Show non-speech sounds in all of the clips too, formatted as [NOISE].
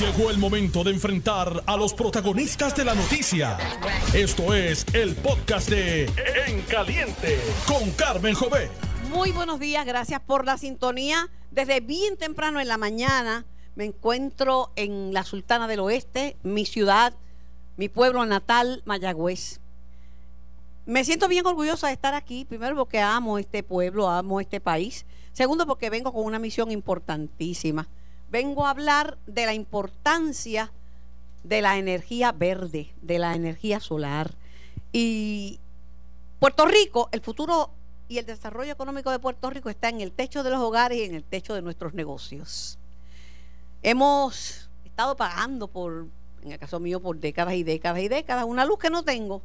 Llegó el momento de enfrentar a los protagonistas de la noticia. Esto es el podcast de En Caliente con Carmen Jové. Muy buenos días, gracias por la sintonía. Desde bien temprano en la mañana me encuentro en la Sultana del Oeste, mi ciudad, mi pueblo natal, Mayagüez. Me siento bien orgullosa de estar aquí, primero porque amo este pueblo, amo este país, segundo porque vengo con una misión importantísima vengo a hablar de la importancia de la energía verde, de la energía solar. Y Puerto Rico, el futuro y el desarrollo económico de Puerto Rico está en el techo de los hogares y en el techo de nuestros negocios. Hemos estado pagando por, en el caso mío, por décadas y décadas y décadas, una luz que no tengo.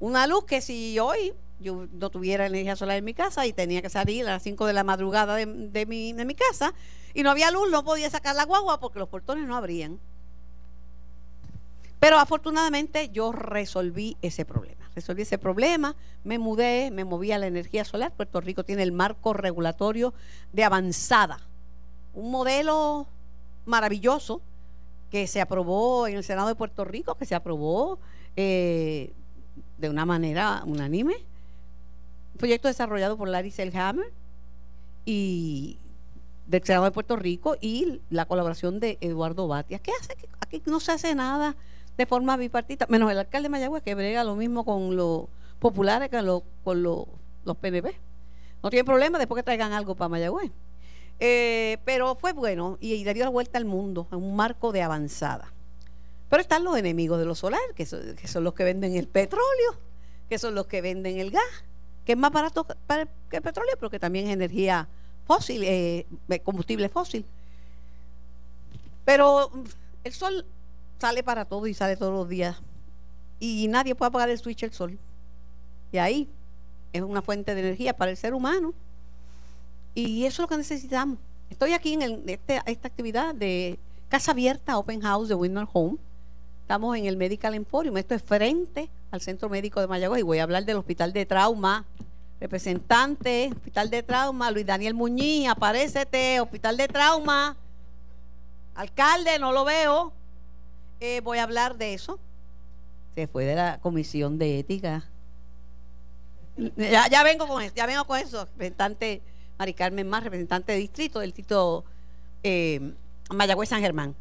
Una luz que si hoy yo no tuviera energía solar en mi casa y tenía que salir a las 5 de la madrugada de, mi, de mi casa y no había luz, no podía sacar la guagua porque los portones no abrían. Pero afortunadamente yo resolví ese problema. Resolví ese problema, me mudé, me moví a la energía solar. Puerto Rico tiene el marco regulatorio de avanzada. Un modelo maravilloso que se aprobó en el Senado de Puerto Rico, que se aprobó eh, de una manera unánime proyecto desarrollado por Larry Selhammer y del Senado de Puerto Rico y la colaboración de Eduardo Batia. ¿Qué hace? Aquí no se hace nada de forma bipartita, menos el alcalde de Mayagüez que brega lo mismo con los populares que con los, los PNP. No tiene problema después que traigan algo para Mayagüez. Eh, pero fue bueno y, le dio la vuelta al mundo en un marco de avanzada. Pero están los enemigos de los solares, que que son los que venden el petróleo, que son los que venden el gas, que es más barato que el petróleo, pero que también es energía fósil, eh, combustible fósil. Pero mm, el sol sale para todo y sale todos los días. Y nadie puede apagar el switch del sol. Y ahí es una fuente de energía para el ser humano. Y eso es lo que necesitamos. Estoy aquí en este, esta actividad de Casa Abierta, Open House de Winter Home. Estamos en el Medical Emporium. Esto es frente al Centro Médico de Mayagüez y voy a hablar del Hospital de Trauma. Representante, Hospital de Trauma, Luis Daniel Muñiz, aparécete, Hospital de Trauma. Alcalde, no lo veo. Eh, voy a hablar de eso. Se fue de la Comisión de Ética. Ya, vengo con eso, ya vengo con eso. Representante Mari Carmen Más, representante de distrito del distrito eh, Mayagüez San Germán.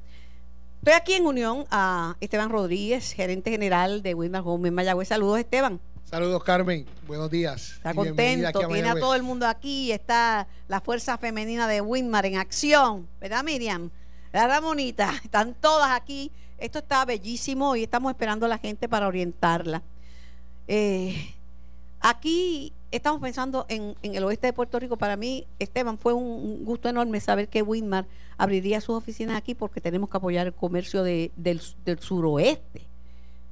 Estoy aquí en unión a Esteban Rodríguez, gerente general de Wilmar Home en Mayagüez. Saludos, Esteban. Saludos, Carmen. Buenos días. Está contento, tiene a todo el mundo aquí. Está la fuerza femenina de Winmar en acción, ¿verdad, Miriam? La Ramonita, están todas aquí. Esto está bellísimo y estamos esperando a la gente para orientarla. Eh, aquí estamos pensando en, el oeste de Puerto Rico. Para mí, Esteban, fue un, gusto enorme saber que Winmar abriría sus oficinas aquí porque tenemos que apoyar el comercio del, suroeste.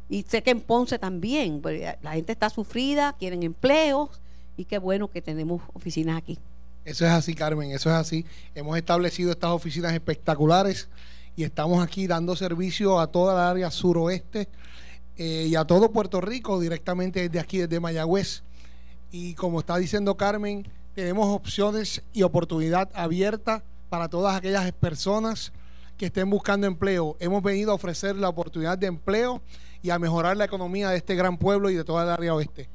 Y sé que en Ponce también. Pues, la gente está sufrida, quieren empleos y qué bueno que tenemos oficinas aquí. Eso es así, Carmen, eso es así. Hemos establecido estas oficinas espectaculares y estamos aquí dando servicio a toda la área suroeste eh, y a todo Puerto Rico directamente desde aquí, desde Mayagüez y como está diciendo Carmen, tenemos opciones y oportunidad abierta para todas aquellas personas que estén buscando empleo. Hemos venido a ofrecer la oportunidad de empleo y a mejorar la economía de este gran pueblo y de toda el área oeste.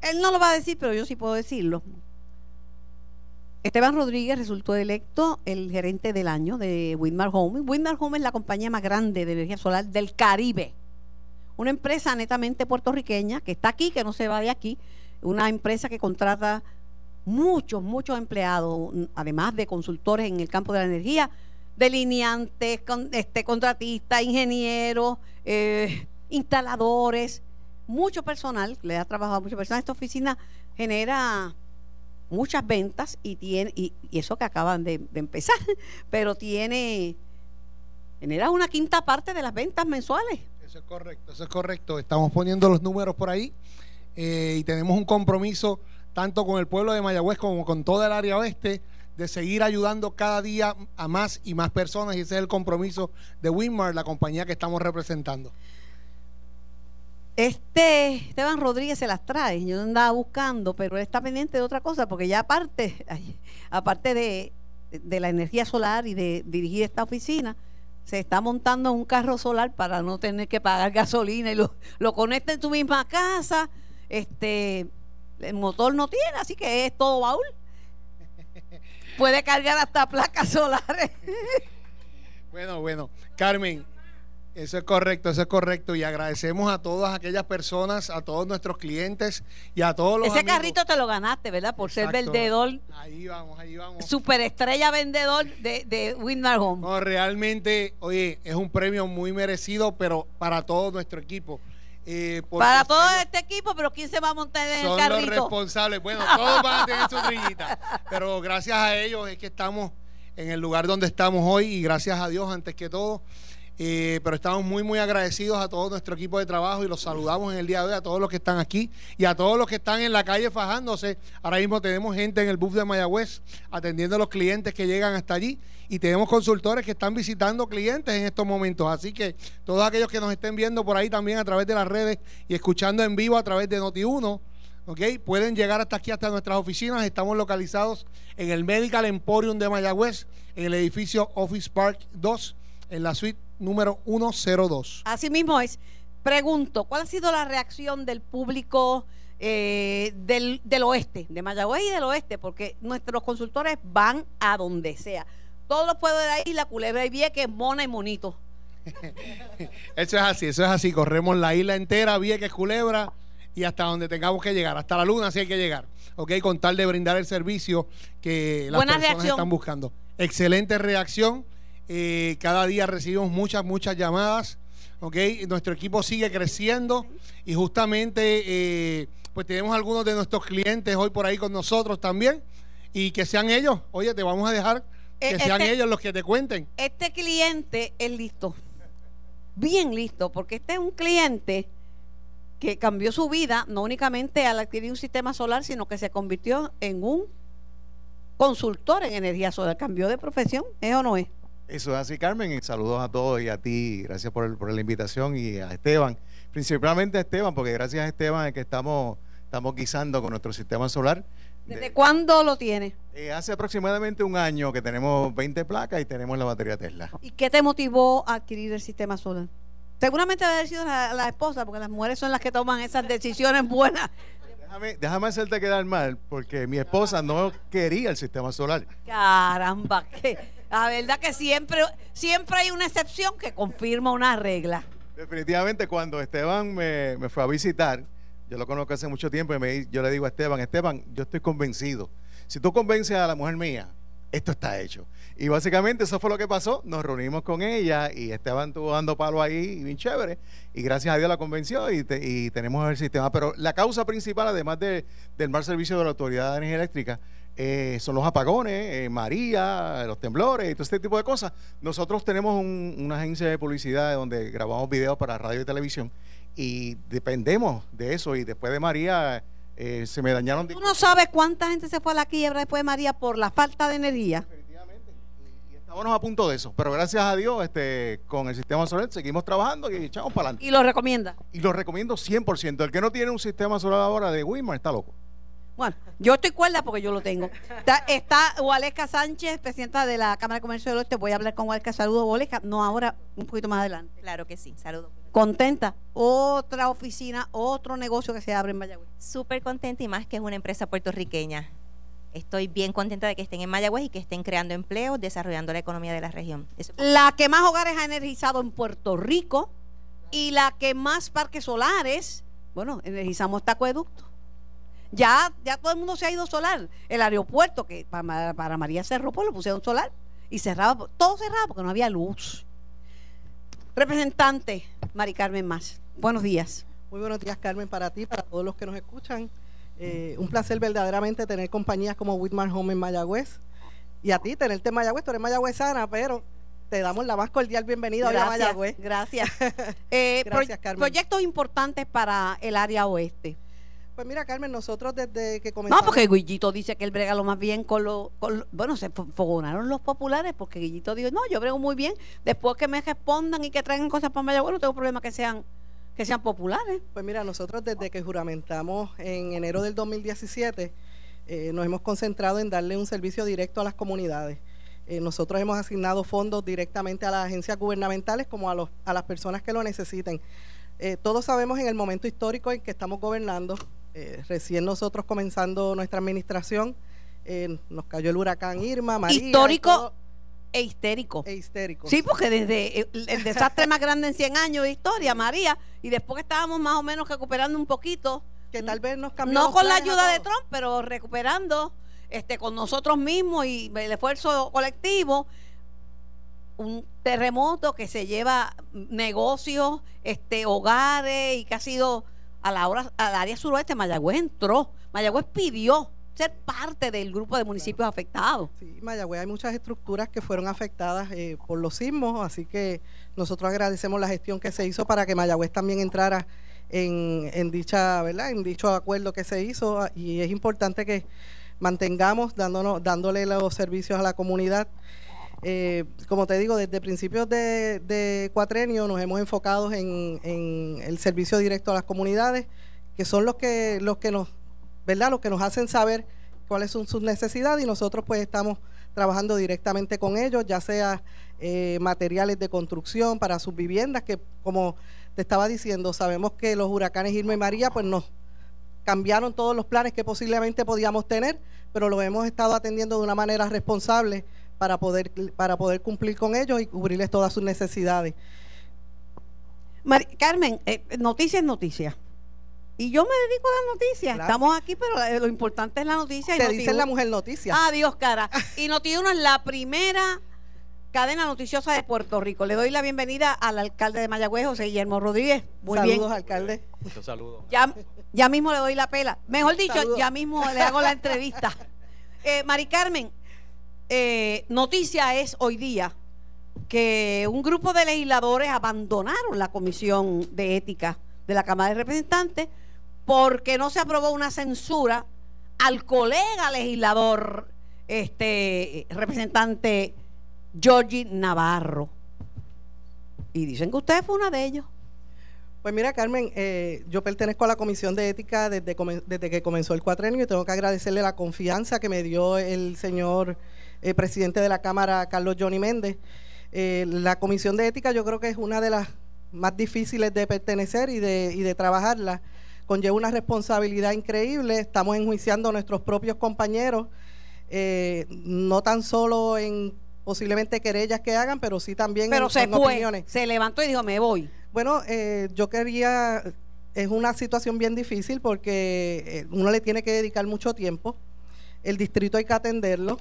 Él no lo va a decir, pero yo sí puedo decirlo. Esteban Rodríguez resultó electo el gerente del año de Windmar Home. Windmar Home es la compañía más grande de energía solar del Caribe. Una empresa netamente puertorriqueña que está aquí, que no se va de aquí, una empresa que contrata muchos, muchos empleados, además de consultores en el campo de la energía, delineantes, este, contratistas, ingenieros, eh, instaladores, mucho personal, le ha trabajado mucho personal. Esta oficina genera muchas ventas y tiene, y, eso que acaban de, de, empezar, [LAUGHS] pero tiene, genera una quinta parte de las ventas mensuales. Eso es correcto, eso es correcto. Estamos poniendo los números por ahí. Eh, y tenemos un compromiso tanto con el pueblo de Mayagüez como con toda el área oeste de seguir ayudando cada día a más y más personas y ese es el compromiso de Winmar, la compañía que estamos representando. Este Esteban Rodríguez se las trae, yo andaba buscando, pero él está pendiente de otra cosa, porque ya aparte, aparte de, de la energía solar y de dirigir esta oficina, se está montando un carro solar para no tener que pagar gasolina y lo conecta en tu misma casa. Este, el motor no tiene, así que es todo baúl. Puede cargar hasta placas solares. [LAUGHS] Bueno, bueno. Carmen, eso es correcto, eso es correcto. Y agradecemos a todas aquellas personas, a todos nuestros clientes y a todos los Ese amigos. carrito te lo ganaste, ¿verdad? Por ser vendedor, Ahí vamos, ahí vamos. superestrella vendedor de, de Windmar Home. No, realmente, oye, es un premio muy merecido, pero para todo nuestro equipo. Eh, Para todo este equipo, pero ¿quién se va a montar en el son los carrito? responsables. Bueno, todos van a tener su [LAUGHS] trillita, pero gracias a ellos es que estamos en el lugar donde estamos hoy y gracias a Dios antes que todo. Eh, pero estamos muy, muy agradecidos a todo nuestro equipo de trabajo y los saludamos en el día de hoy a todos los que están aquí y a todos los que están en la calle fajándose. Ahora mismo tenemos gente en el bus de Mayagüez atendiendo a los clientes que llegan hasta allí y tenemos consultores que están visitando clientes en estos momentos. Así que todos aquellos que nos estén viendo por ahí también a través de las redes y escuchando en vivo a través de Noti1, ¿ok? Pueden llegar hasta aquí, hasta nuestras oficinas. Estamos localizados en el Medical Emporium de Mayagüez, en el edificio Office Park 2, en la suite número 102. Así mismo es. Pregunto, ¿cuál ha sido la reacción del público eh, del, del oeste, de Mayagüez y del oeste? Porque nuestros consultores van a donde sea. Todos los pueblos de la culebra y Vieques, mona y monito. [LAUGHS] Eso es así, eso es así. Corremos la isla entera, Vieques, Culebra y hasta donde tengamos que llegar. Hasta la luna sí hay que llegar. ¿Ok? Con tal de brindar el servicio que las Buena personas reacción. están buscando. Excelente reacción. Eh, cada día recibimos muchas, muchas llamadas. ¿Ok? Nuestro equipo sigue creciendo y justamente eh, pues tenemos algunos de nuestros clientes hoy por ahí con nosotros también. Y que sean ellos. Oye, te vamos a dejar que Eh, sean este- ellos los que te cuenten. Este cliente es listo, bien listo, porque este es un cliente que cambió su vida, no únicamente al adquirir un sistema solar, sino que se convirtió en un consultor en energía solar, cambió de profesión, ¿es o no es? Eso es así, Carmen. Y saludos a todos y a ti. Gracias por, el- por la invitación y a Esteban. Principalmente a Esteban, porque gracias a Esteban es que estamos, estamos guisando con nuestro sistema solar. ¿Desde De- cuándo lo tiene? eh, hace aproximadamente un año que tenemos 20 placas y tenemos la batería Tesla. ¿Y qué te motivó a adquirir el sistema solar? Seguramente debe haber sido la, la esposa, porque las mujeres son las que toman esas decisiones buenas. Déjame, déjame hacerte quedar mal, porque mi esposa no quería el sistema solar. Caramba, que la verdad que siempre, siempre hay una excepción que confirma una regla. Definitivamente cuando Esteban me, me fue a visitar, yo lo conozco hace mucho tiempo y me, yo le digo a Esteban, Esteban, yo estoy convencido. Si tú convences a la mujer mía, esto está hecho. Y básicamente eso fue lo que pasó. Nos reunimos con ella y Esteban estuvo dando palo ahí, bien chévere. Y gracias a Dios la convenció y, te- y tenemos el sistema. Pero la causa principal, además de- del mal servicio de la Autoridad de Energía Eléctrica, eh, son los apagones, eh, María, los temblores y todo este tipo de cosas. Nosotros tenemos un- una agencia de publicidad donde grabamos videos para radio y televisión y dependemos de eso. Y después de María eh, se me dañaron... Tú no sabes cuánta gente se fue a la quiebra después de María por la falta de energía. Definitivamente. Y, y estábamos a punto de eso. Pero gracias a Dios, este, con el sistema solar seguimos trabajando y echamos para adelante. Y lo recomienda. Y lo recomiendo 100%. El que no tiene un sistema solar ahora de Wimar está loco. Bueno, yo estoy cuerda porque yo lo tengo. Está, está Waleska Sánchez, presidenta de la Cámara de Comercio del Oeste. Voy a hablar con Waleska. Saludos, Waleska. No ahora, un poquito más adelante. Claro que sí, saludos. Contenta. Otra oficina, otro negocio que se abre en Mayagüez. Súper contenta y más que es una empresa puertorriqueña. Estoy bien contenta de que estén en Mayagüez y que estén creando empleos, desarrollando la economía de la región. Eso- La que más hogares ha energizado en Puerto Rico y la que más parques solares, bueno, energizamos este acueducto. Ya, ya todo el mundo se ha ido solar. El aeropuerto, que para, para María cerró, pues lo pusieron solar. Y cerraba, todo cerrado porque no había luz. Representante, Mari Carmen Más. Buenos días. Muy buenos días, Carmen, para ti, para todos los que nos escuchan. Eh, un placer verdaderamente tener compañías como Whitmar Home en Mayagüez. Y a ti, tenerte en Mayagüez, tú eres mayagüezana, pero te damos la más cordial bienvenida a Mayagüez. Gracias. [LAUGHS] Eh, Gracias, Carmen. Proyectos importantes para el área oeste. Pues mira, Carmen, nosotros desde que No, comenzamos... porque Guillito dice que él brega lo más bien con los... bueno, se fo- fogonaron los populares porque Guillito dijo, no, yo brego muy bien. Después que me respondan y que traigan cosas para Mayagüez, no tengo problema que sean que sean populares. Pues mira, nosotros desde que juramentamos en enero del 2017 eh, nos hemos concentrado en darle un servicio directo a las comunidades. Eh, nosotros hemos asignado fondos directamente a las agencias gubernamentales como a, los, a las personas que lo necesiten. Eh, todos sabemos en el momento histórico en que estamos gobernando, eh, recién nosotros comenzando nuestra administración, eh, nos cayó el huracán Irma, María. Histórico todo- e histérico. e histérico. Sí, porque desde el, el desastre más grande en 100 años de historia, María, y después que estábamos más o menos recuperando un poquito, que tal vez nos cambió no con la ayuda de. Trump, pero recuperando este con nosotros mismos y el esfuerzo colectivo, un terremoto que se lleva negocios, este hogares y que ha sido a la hora al área suroeste, Mayagüez entró, Mayagüez pidió ser parte del grupo de municipios afectados. Sí, Mayagüez hay muchas estructuras que fueron afectadas eh, por los sismos, así que nosotros agradecemos la gestión que se hizo para que Mayagüez también entrara en, en dicha, ¿verdad? En dicho acuerdo que se hizo ah, y es importante que mantengamos dándonos, dándole los servicios a la comunidad. Eh, como te digo, desde principios de, cuatrenio nos hemos enfocado en, en el servicio directo a las comunidades, que son los que, los que nos, ¿verdad? Los que nos hacen saber cuáles son sus necesidades y nosotros pues estamos trabajando directamente con ellos, ya sea eh, materiales de construcción para sus viviendas, que como te estaba diciendo, sabemos que los huracanes Irma y María pues nos cambiaron todos los planes que posiblemente podíamos tener, pero lo hemos estado atendiendo de una manera responsable para poder, para poder cumplir con ellos y cubrirles todas sus necesidades. Mari- Carmen, eh, noticias, noticias. Y yo me dedico a las noticias. Claro. Estamos aquí, pero lo importante es la noticia. y Te dicen la mujer noticia. Adiós, cara. [LAUGHS] Y Noti1 es la primera cadena noticiosa de Puerto Rico. Le doy la bienvenida al alcalde de Mayagüez, José Guillermo Rodríguez. Muy Saludos, bien. alcalde. Muchos saludos. Ya, ya mismo le doy la pela. Mejor dicho, Saludos. ya mismo le hago la entrevista. [LAUGHS] Eh, Mari Carmen, eh, noticia es hoy día que un grupo de legisladores abandonaron la Comisión de Ética de la Cámara de Representantes porque no se aprobó una censura al colega legislador, este representante Georgie Navarro. Y dicen que usted fue una de ellos. Pues mira, Carmen, eh, yo pertenezco a la Comisión de Ética desde, desde que comenzó el cuatrenio y tengo que agradecerle la confianza que me dio el señor eh, presidente de la Cámara, Carlos Johnny Méndez. Eh, la Comisión de Ética yo creo que es una de las más difíciles de pertenecer y de, y de trabajarla. Conlleva una responsabilidad increíble. Estamos enjuiciando a nuestros propios compañeros, eh, no tan solo en posiblemente querellas que hagan, pero sí también Pero en, se en fue, opiniones. se levantó y dijo, me voy. Bueno, eh, yo quería, es una situación bien difícil porque uno le tiene que dedicar mucho tiempo, el distrito hay que atenderlo.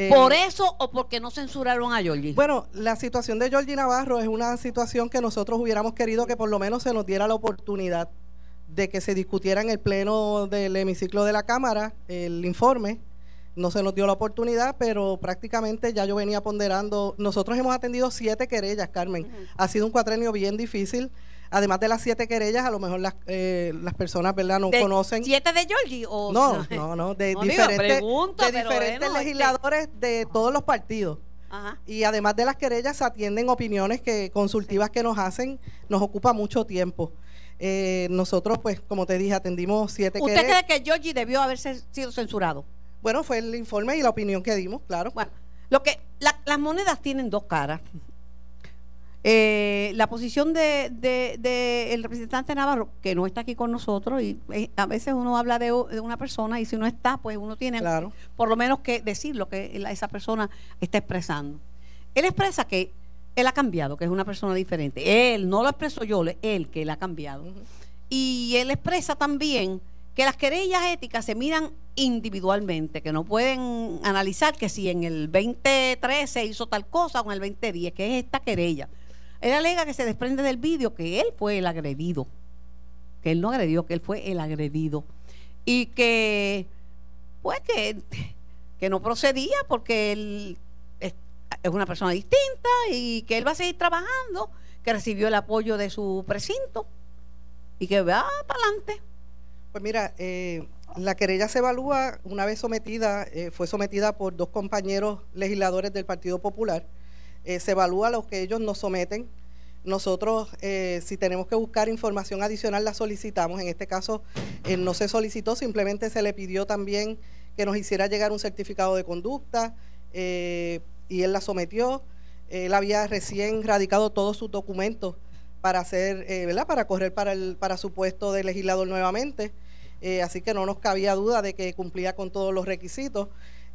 Eh, ¿Por eso o porque no censuraron a Georgie? Bueno, la situación de Georgie Navarro es una situación que nosotros hubiéramos querido que por lo menos se nos diera la oportunidad de que se discutiera en el pleno del hemiciclo de la Cámara el informe. No se nos dio la oportunidad, pero prácticamente ya yo venía ponderando. Nosotros hemos atendido siete querellas, Carmen. Ha sido un cuatrenio bien difícil. Además de las siete querellas, a lo mejor las, eh, las personas ¿verdad? no ¿De conocen. ¿Siete de Georgie? O, No, no, no, de No, digo, diferentes, pregunto, de diferentes bueno, este- legisladores de todos los partidos. Ajá. Y además de las querellas, se atienden opiniones que consultivas que nos hacen, nos ocupa mucho tiempo. Eh, nosotros, pues, como te dije, atendimos siete ¿Usted querellas. cree que Georgie debió haber se- sido censurado? Bueno, fue el informe y la opinión que dimos, claro. Bueno, lo que la- las monedas tienen dos caras. Eh, la posición de, de- de el representante Navarro, que no está aquí con nosotros, y eh, a veces uno habla de, una persona y si no está, pues uno tiene Claro. por lo menos que decir lo que la- esa persona está expresando. Él expresa que él ha cambiado, que es una persona diferente. Él, no lo expreso yo, él que él ha cambiado. Y él expresa también que las querellas éticas se miran individualmente, que no pueden analizar que si en el 2013 hizo tal cosa o en el 2010, que es esta querella. Él alega que se desprende del vídeo que él fue el agredido, que él no agredió, que él fue el agredido. Y que, pues que, que no procedía porque él es, una persona distinta y que él va a seguir trabajando, que recibió el apoyo de su precinto y que va para adelante. Pues mira, eh, la querella se evalúa una vez sometida, eh, fue sometida por dos compañeros legisladores del Partido Popular. Eh, se evalúa lo que ellos nos someten. Nosotros, eh, si tenemos que buscar información adicional, la solicitamos. En este caso, eh, no se solicitó, simplemente se le pidió también que nos hiciera llegar un certificado de conducta. eh, y él la sometió. Él había recién radicado todos sus documentos para hacer, ¿verdad? Para correr para, el, para su puesto de legislador nuevamente. Así que no nos cabía duda de que cumplía con todos los requisitos.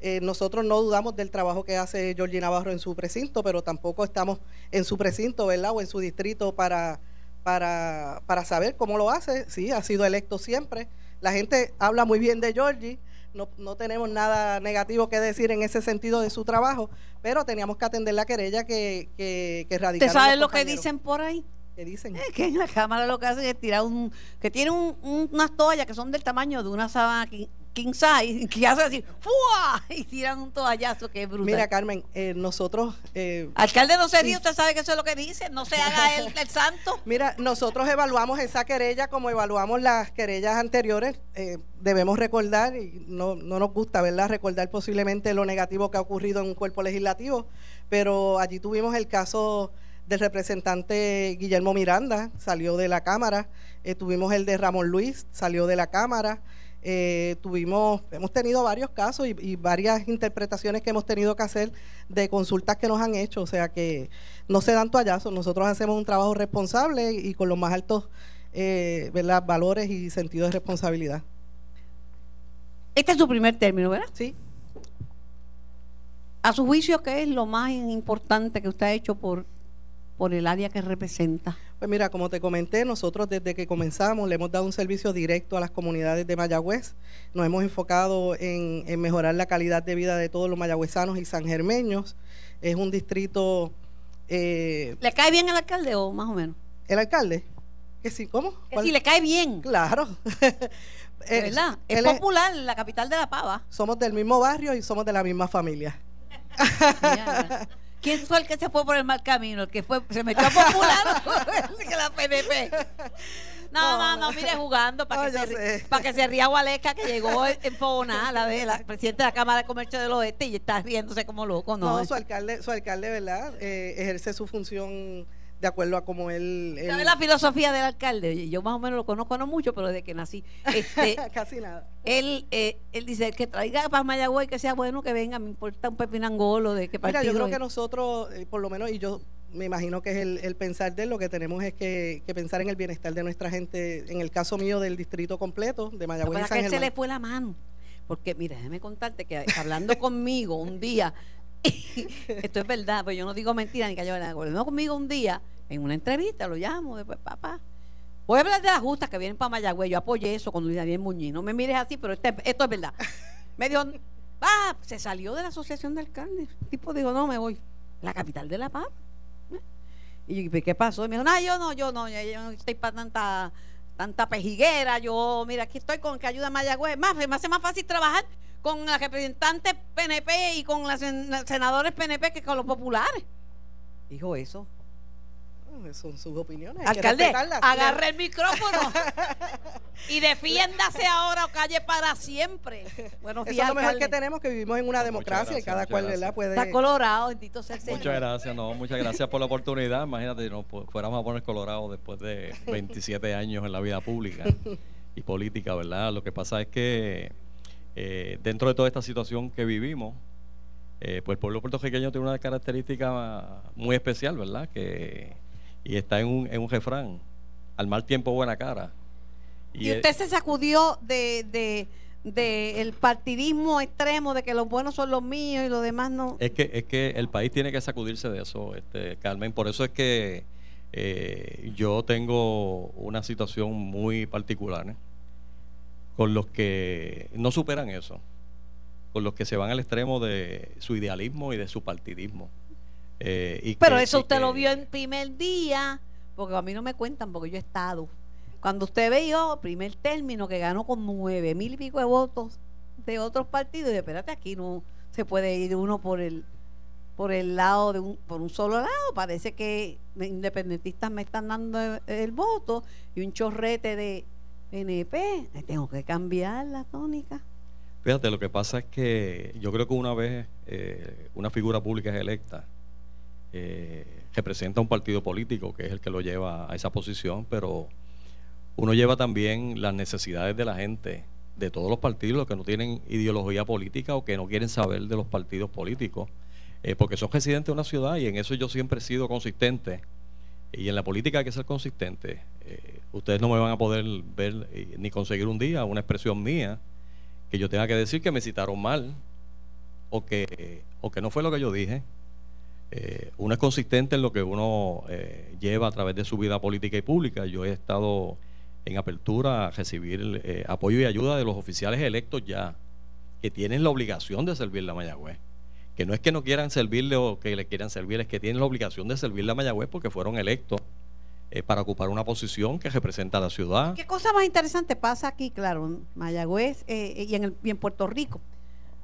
Eh, nosotros no dudamos del trabajo que hace Georgie Navarro en su precinto, pero tampoco estamos en su precinto, ¿verdad? O en su distrito para, para, para saber cómo lo hace. Sí, ha sido electo siempre. La gente habla muy bien de Georgie. No, no, tenemos nada negativo que decir en ese sentido de su trabajo, pero teníamos que atender la querella que, que, que radicaron. ¿Usted sabe lo que dicen por ahí? ¿Qué dicen? Es que en la cámara lo que hacen es tirar un. que tiene un, un, unas toallas que son del tamaño de una sábana king, size, [LAUGHS] que hace así, ¡fua! Y tiran un toallazo que es brutal. Mira, Carmen, eh, nosotros. Eh, Alcalde, no se ríe, usted sabe que eso es lo que dice, no se haga el, el santo. [LAUGHS] Mira, nosotros evaluamos esa querella como evaluamos las querellas anteriores. Eh, debemos recordar, y no, no nos gusta, ¿verdad?, recordar posiblemente lo negativo que ha ocurrido en un cuerpo legislativo, pero allí tuvimos el caso del representante Guillermo Miranda, salió de la Cámara, eh, tuvimos el de Ramón Luis, salió de la Cámara, eh, tuvimos, hemos tenido varios casos y, y, varias interpretaciones que hemos tenido que hacer de consultas que nos han hecho, o sea que no se dan toallazos, nosotros hacemos un trabajo responsable y con los más altos eh, ¿verdad? valores y sentido de responsabilidad. Este es su primer término, ¿verdad? Sí. A su juicio, ¿qué es lo más importante que usted ha hecho por por el área que representa? Pues mira, como te comenté, nosotros desde que comenzamos le hemos dado un servicio directo a las comunidades de Mayagüez. Nos hemos enfocado en, en mejorar la calidad de vida de todos los mayagüezanos y sangermeños. Es un distrito... Eh, ¿Le cae bien el alcalde o más o menos? ¿El alcalde? Que sí, ¿cómo? Que si le cae bien. Claro. [LAUGHS] ¿De verdad? Es popular, es, la capital de La Pava. Somos del mismo barrio y somos de la misma familia. [LAUGHS] ¿Quién fue el que se fue por el mal camino? El que fue, se metió a popular [LAUGHS] [LAUGHS] que la PNP. No, no, no, mire, jugando para que, se, para que se ría Gualeca, que llegó en Fogona, la de la presidenta de la Cámara de Comercio del Oeste, y está riéndose como loco, ¿no? No, su alcalde, su alcalde ¿verdad? Eh, ejerce su función de acuerdo a como él... él... ¿Sabe la filosofía del alcalde? Yo más o menos lo conozco, no mucho, pero desde que nací. Este, [LAUGHS] Casi nada. Él, eh, él dice, que traiga para Mayagüey, que sea bueno, que venga, me importa un pepinangolo de qué partido. Mira, yo creo que nosotros, eh, por lo menos, y yo me imagino que es el, el, pensar de él, lo que tenemos es que, que, pensar en el bienestar de nuestra gente, en el caso mío del distrito completo, de Mayagüey no, y San que él se le fue la mano. Porque, mira, déjame contarte que hablando [LAUGHS] conmigo un día, [LAUGHS] esto es verdad, pues yo no digo mentira ni que yo hablando conmigo un día, en una entrevista, lo llamo, después, papá. Voy a hablar de las justas que vienen para Mayagüey. Yo apoyé eso con Luis Daniel Muñiz. No me mires así, pero este, esto es verdad. [LAUGHS] Me dijo, ah, se salió de la asociación de alcaldes. El tipo dijo, no, me voy. La capital de La Paz. Y yo, ¿qué pasó? Y me dijo, no, yo no, yo no, yo no estoy para tanta, tanta pejiguera. Yo, mira, aquí estoy con que ayuda a Mayagüez. Más, me hace más fácil trabajar con las representantes PNP y con los senadores PNP que con los populares. Dijo eso son sus opiniones. Alcalde, agarre el micrófono [LAUGHS] y defiéndase ahora o calle para siempre. Bueno, Eso es lo mejor que tenemos, que vivimos en una democracia y cada cual ¿verdad? puede... Está colorado, bendito sea el Señor. Muchas gracias, no, muchas gracias por la oportunidad. Imagínate, no fuéramos a poner colorado después de [LAUGHS] 27 años en la vida pública y política, ¿verdad? Lo que pasa es que eh, dentro de toda esta situación que vivimos, eh, pues el pueblo puertorriqueño tiene una característica muy especial, ¿verdad? Que y está en un, en un refrán, al mal tiempo buena cara. Y, ¿Y usted es, se sacudió de, de, de, el partidismo extremo de que los buenos son los míos y los demás no. Es que, es que el país tiene que sacudirse de eso, este, Carmen. Por eso es que eh, yo tengo una situación muy particular ¿eh? con los que no superan eso, con los que se van al extremo de su idealismo y de su partidismo. Eh, y Pero que, eso y usted que, lo vio en primer día, porque a mí no me cuentan, porque yo he estado. Cuando usted vio primer término que ganó con nueve mil y pico de votos de otros partidos, y espérate, aquí no se puede ir uno por el por el lado de un por un solo lado. Parece que independentistas me están dando el, el voto y un chorrete de PNP tengo que cambiar la tónica. Fíjate lo que pasa es que yo creo que una vez eh, una figura pública es electa eh, representa un partido político que es el que lo lleva a esa posición, pero uno lleva también las necesidades de la gente, de todos los partidos, los que no tienen ideología política o que no quieren saber de los partidos políticos. eh, porque son residentes de una ciudad y en eso yo siempre he sido consistente. Y en la política hay que ser consistente. Eh, ustedes no me van a poder ver ni conseguir un día una expresión mía que yo tenga que decir que me citaron mal o que, o que no fue lo que yo dije. Eh, uno es consistente en lo que uno eh, lleva a través de su vida política y pública. Yo he estado en apertura a recibir eh, apoyo y ayuda de los oficiales electos ya, que tienen la obligación de servirle a Mayagüez. Que no es que no quieran servirle o que le quieran servir, es que tienen la obligación de servirle a Mayagüez porque fueron electos eh, para ocupar una posición que representa a la ciudad. ¿Qué cosa más interesante pasa aquí, claro, en Mayagüez y, en el- y en Puerto Rico?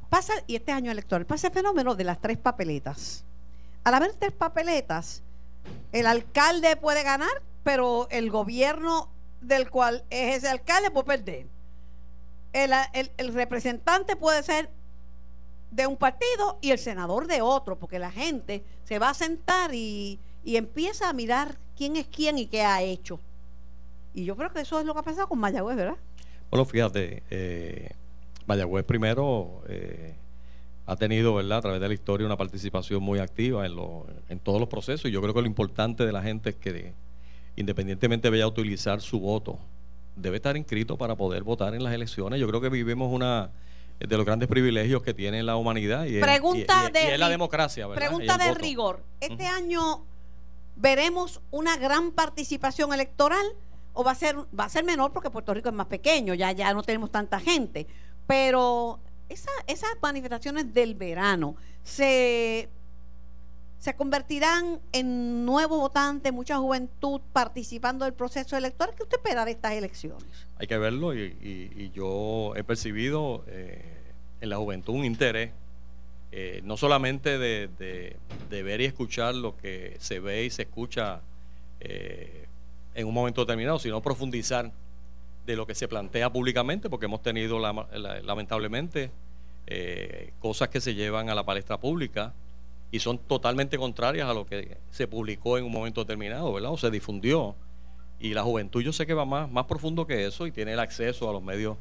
Pasa, y este año electoral, pasa el fenómeno de las tres papeletas. Al haber tres papeletas, el alcalde puede ganar, pero el gobierno del cual es ese alcalde puede perder. El, el- el representante puede ser de un partido y el senador de otro, porque la gente se va a sentar y, y empieza a mirar quién es quién y qué ha hecho. Y yo creo que eso es lo que ha pasado con Mayagüez, ¿verdad? Bueno, fíjate, eh, Mayagüez primero eh, ha tenido, ¿verdad?, a través de la historia una participación muy activa en, lo- en todos los procesos y yo creo que lo importante de la gente es que independientemente vaya a utilizar su voto, debe estar inscrito para poder votar en las elecciones. Yo creo que vivimos una de los grandes privilegios que tiene la humanidad y es, Pregunta y- y- de y es la democracia, ¿verdad? Pregunta de voto. rigor. ¿Este año veremos una gran participación electoral o va a ser va a ser menor porque Puerto Rico es más pequeño, ya ya no tenemos tanta gente, pero esa- esas manifestaciones del verano se se convertirán en nuevos votantes, mucha juventud participando del proceso electoral. ¿Qué usted espera de estas elecciones? Hay que verlo y, yo he percibido eh, en la juventud un interés, eh, no solamente de, de- de ver y escuchar lo que se ve y se escucha eh, en un momento determinado, sino profundizar de lo que se plantea públicamente, porque hemos tenido la- la- lamentablemente eh, cosas que se llevan a la palestra pública y son totalmente contrarias a lo que se publicó en un momento determinado, ¿verdad? O se difundió. Y la juventud yo sé que va más, más profundo que eso y tiene el acceso a los medios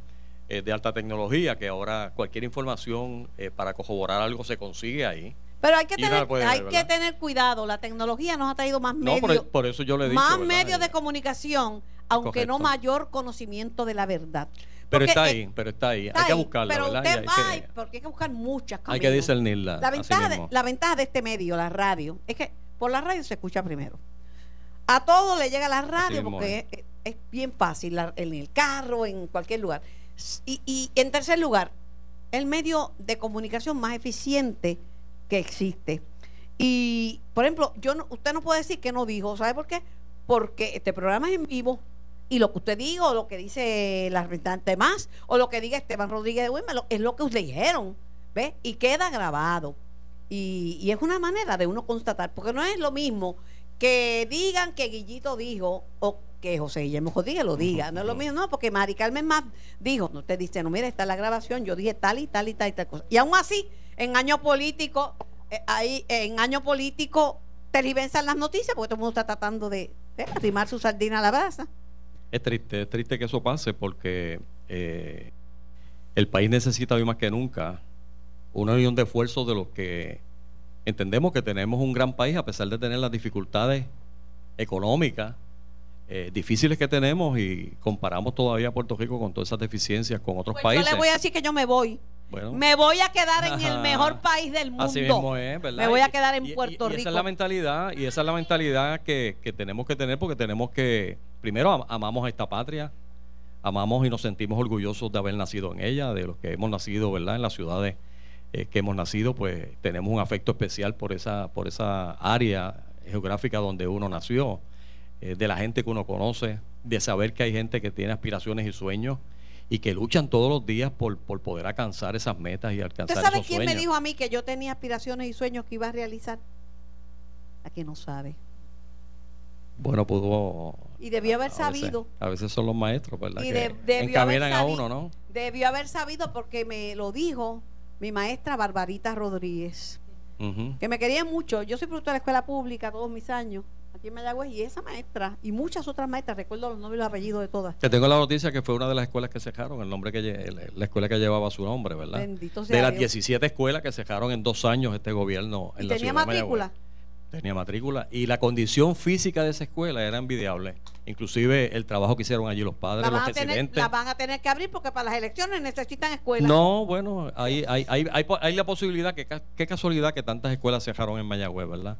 eh, de alta tecnología, que ahora cualquier información eh, para corroborar algo se consigue ahí. Pero hay que Y tener, hay que tener cuidado. La tecnología nos ha traído más No, medios, por, por eso yo le más medios de comunicación, aunque no mayor conocimiento de la verdad. Pero Porque, está eh, ahí, pero está ahí. está hay que ahí, buscarla, pero ¿verdad? Usted hay va, que- porque hay que buscar muchas hay que discernirla. La ventaja, de, la ventaja de este medio, la radio, es que por la radio se escucha primero. A todo le llega la radio porque es, es bien fácil, la- en el carro, en cualquier lugar. Y, y en tercer lugar, el medio de comunicación más eficiente que existe. Y, por ejemplo, yo no- usted no puede decir que no dijo, ¿sabe por qué? Porque este programa es en vivo y lo que usted diga o lo que dice la representante más o lo que diga Esteban Rodríguez de Wilmer lo- es lo que ustedes dijeron, ¿ve? Y queda grabado. Y, y es una manera de uno constatar, porque no es lo mismo que digan que Guillito dijo o que José Guillermo Rodríguez lo diga. No es lo mismo, no, porque Mari Carmen más dijo, no, usted dice, no, mira, está la grabación, yo dije tal y tal y tal y tal cosa. Y aún así, en año político, eh, ahí, en año político, tergiversan las noticias porque todo el mundo está tratando de, de arrimar su sardina a la brasa. Es triste, es triste que eso pase porque eh, el país necesita hoy más que nunca una unión de esfuerzos de los que entendemos que tenemos un gran país a pesar de tener las dificultades económicas eh, difíciles que tenemos y comparamos todavía a Puerto Rico con todas esas deficiencias con otros Pues países. yo le voy a decir que yo me voy. Bueno, Me voy a quedar en el [LAUGHS] mejor país del mundo. Así mismo es, ¿verdad? Me voy a quedar en y- y- Puerto y Rico. Esa es la mentalidad, y esa es la mentalidad que, que tenemos que tener porque tenemos que, primero, am- amamos a esta patria, amamos y nos sentimos orgullosos de haber nacido en ella, de los que hemos nacido, ¿verdad? En las ciudades eh, que hemos nacido, pues tenemos un afecto especial por esa, por esa área geográfica donde uno nació, eh, de la gente que uno conoce, de saber que hay gente que tiene aspiraciones y sueños y que luchan todos los días por, por poder alcanzar esas metas y alcanzar ¿Usted sabe esos quién sueños. me dijo a mí que yo tenía aspiraciones y sueños que iba a realizar? A quien no sabe. Bueno, pudo. Y debió haber a sabido. a veces son los maestros, ¿verdad? Y que de- encaminan a uno, ¿no? Debió haber sabido porque me lo dijo mi maestra Barbarita Rodríguez, que me quería mucho. Yo soy productora de la escuela pública todos mis años aquí en Mayagüez, y esa maestra, y muchas otras maestras, recuerdo los nombres y los apellidos de todas. Que tengo la noticia que fue una de las escuelas que cerraron, el nombre que la escuela que llevaba su nombre, ¿verdad? Bendito sea de las Dios. 17 escuelas que cerraron en dos años este gobierno en Y la tenía ciudad de Mayagüez. matrícula. Tenía matrícula. Y la condición física de esa escuela era envidiable. Inclusive el trabajo que hicieron allí los padres, La los residentes. la van a tener que abrir porque para las elecciones necesitan escuelas. No, bueno, hay, hay, hay, hay, la posibilidad, que qué casualidad que tantas escuelas cerraron en Mayagüez, ¿verdad?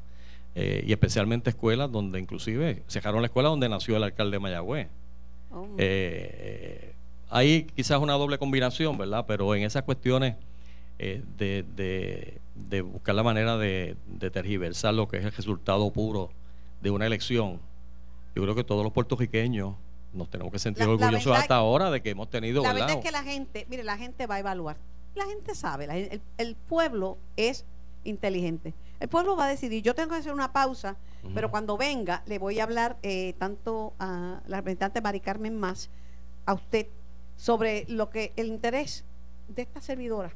Eh, y especialmente escuelas donde inclusive cerraron la escuela donde nació el alcalde de Mayagüez. Oh. Eh, hay quizás una doble combinación, ¿verdad? Pero en esas cuestiones eh, de, de- de buscar la manera de, de tergiversar lo que es el resultado puro de una elección, yo creo que todos los puertorriqueños nos tenemos que sentir La- la orgullosos verdad- hasta ahora de que hemos tenido, la ¿verdad? verdad es que la gente, mire, la gente va a evaluar. La gente sabe, la gen- el, el pueblo es inteligente. El pueblo va a decidir. Yo tengo que hacer una pausa, pero cuando venga le voy a hablar eh, tanto a la representante Mari Carmen más, a usted, sobre lo que el interés de esta servidora,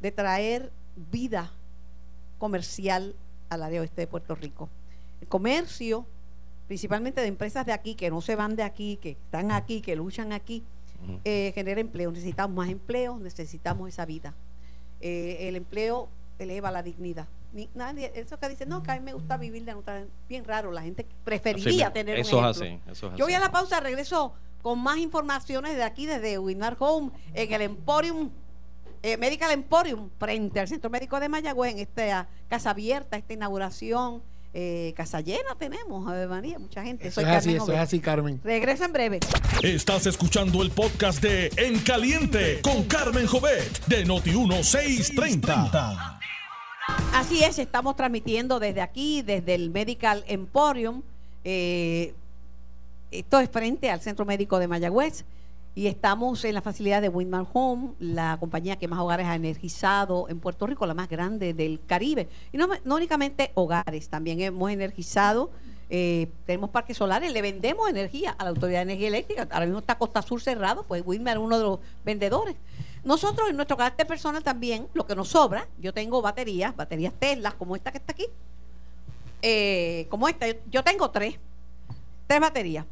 de traer vida comercial al área oeste de Puerto Rico. El comercio, principalmente de empresas de aquí, que no se van de aquí, que están aquí, que luchan aquí, eh, genera empleo. Necesitamos más empleo, necesitamos esa vida. Eh, el empleo eleva la dignidad. Ni- nadie, eso que dice, no, que a mí me gusta vivir de otra bien raro, la gente preferiría Así, tener eso un es así, eso es Yo voy a la pausa, regreso con más informaciones de aquí, desde Winar Home, en el Emporium, eh, Medical Emporium, frente al Centro Médico de Mayagüez, en esta casa abierta, esta inauguración. eh, casa llena tenemos, Ave María, mucha gente. Eso Soy es así, Carmen eso es así, Carmen. Regresa en breve. Estás escuchando el podcast de En Caliente con Carmen Jovet de Noti1630. Así es, estamos transmitiendo desde aquí, desde el Medical Emporium. eh, esto es frente al Centro Médico de Mayagüez. Y estamos en la facilidad de Windmar Home, la compañía que más hogares ha energizado en Puerto Rico, la más grande del Caribe. Y no, no únicamente hogares, también hemos energizado, eh, tenemos parques solares, le vendemos energía a la Autoridad de Energía Eléctrica. Ahora mismo está Costa Sur cerrado, pues Windmar es uno de los vendedores. Nosotros en nuestro carácter personal también, lo que nos sobra, yo tengo baterías, baterías Tesla, como esta que está aquí, eh, como esta, yo, tengo tres, tres baterías.